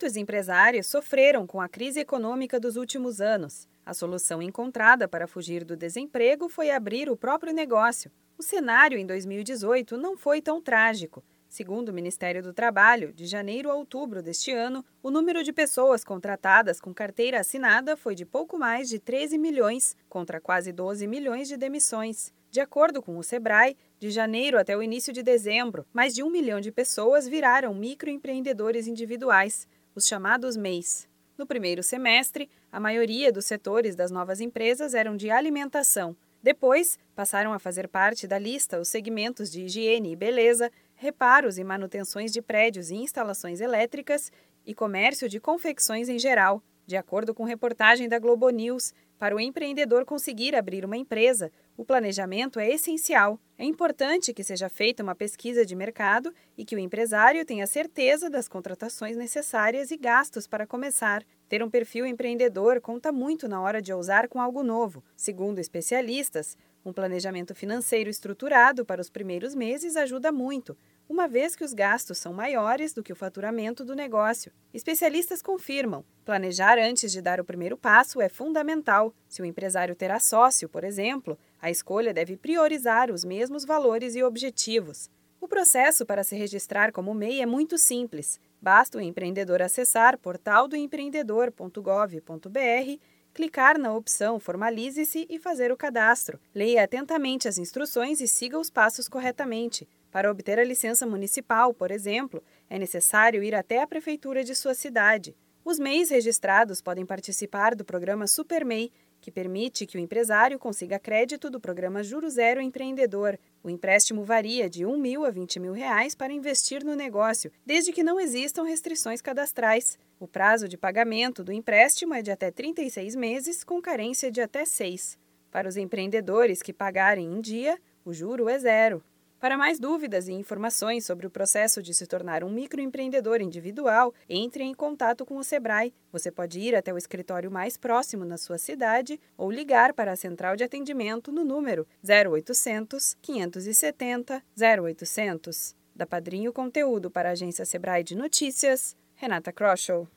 Muitos empresários sofreram com a crise econômica dos últimos anos. A solução encontrada para fugir do desemprego foi abrir o próprio negócio. O cenário em 2018 não foi tão trágico. Segundo o Ministério do Trabalho, de janeiro a outubro deste ano, o número de pessoas contratadas com carteira assinada foi de pouco mais de 13 milhões, contra quase 12 milhões de demissões. De acordo com o Sebrae, de janeiro até o início de dezembro, mais de um milhão de pessoas viraram microempreendedores individuais, os chamados MEIs. No primeiro semestre, a maioria dos setores das novas empresas eram de alimentação. Depois, passaram a fazer parte da lista os segmentos de higiene e beleza, reparos e manutenções de prédios e instalações elétricas e comércio de confecções em geral. De acordo com reportagem da Globo News, para o empreendedor conseguir abrir uma empresa, o planejamento é essencial. É importante que seja feita uma pesquisa de mercado e que o empresário tenha certeza das contratações necessárias e gastos para começar. Ter um perfil empreendedor conta muito na hora de ousar com algo novo. Segundo especialistas, um planejamento financeiro estruturado para os primeiros meses ajuda muito, uma vez que os gastos são maiores do que o faturamento do negócio. Especialistas confirmam: planejar antes de dar o primeiro passo é fundamental. Se o empresário terá sócio, por exemplo, a escolha deve priorizar os mesmos valores e objetivos. O processo para se registrar como MEI é muito simples. Basta o empreendedor acessar portaldoempreendedor.gov.br, clicar na opção Formalize-se e fazer o cadastro. Leia atentamente as instruções e siga os passos corretamente. Para obter a licença municipal, por exemplo, é necessário ir até a prefeitura de sua cidade. Os MEIs registrados podem participar do programa SuperMEI, que permite que o empresário consiga crédito do programa Juro Zero Empreendedor. O empréstimo varia de R$ 1 mil a 20 mil reais para investir no negócio, desde que não existam restrições cadastrais. O prazo de pagamento do empréstimo é de até 36 meses, com carência de até 6. Para os empreendedores que pagarem em dia, o juro é zero. Para mais dúvidas e informações sobre o processo de se tornar um microempreendedor individual, entre em contato com o Sebrae. Você pode ir até o escritório mais próximo na sua cidade ou ligar para a central de atendimento no número 0800 570 0800. Da Padrinho Conteúdo para a agência Sebrae de Notícias, Renata Kroschel.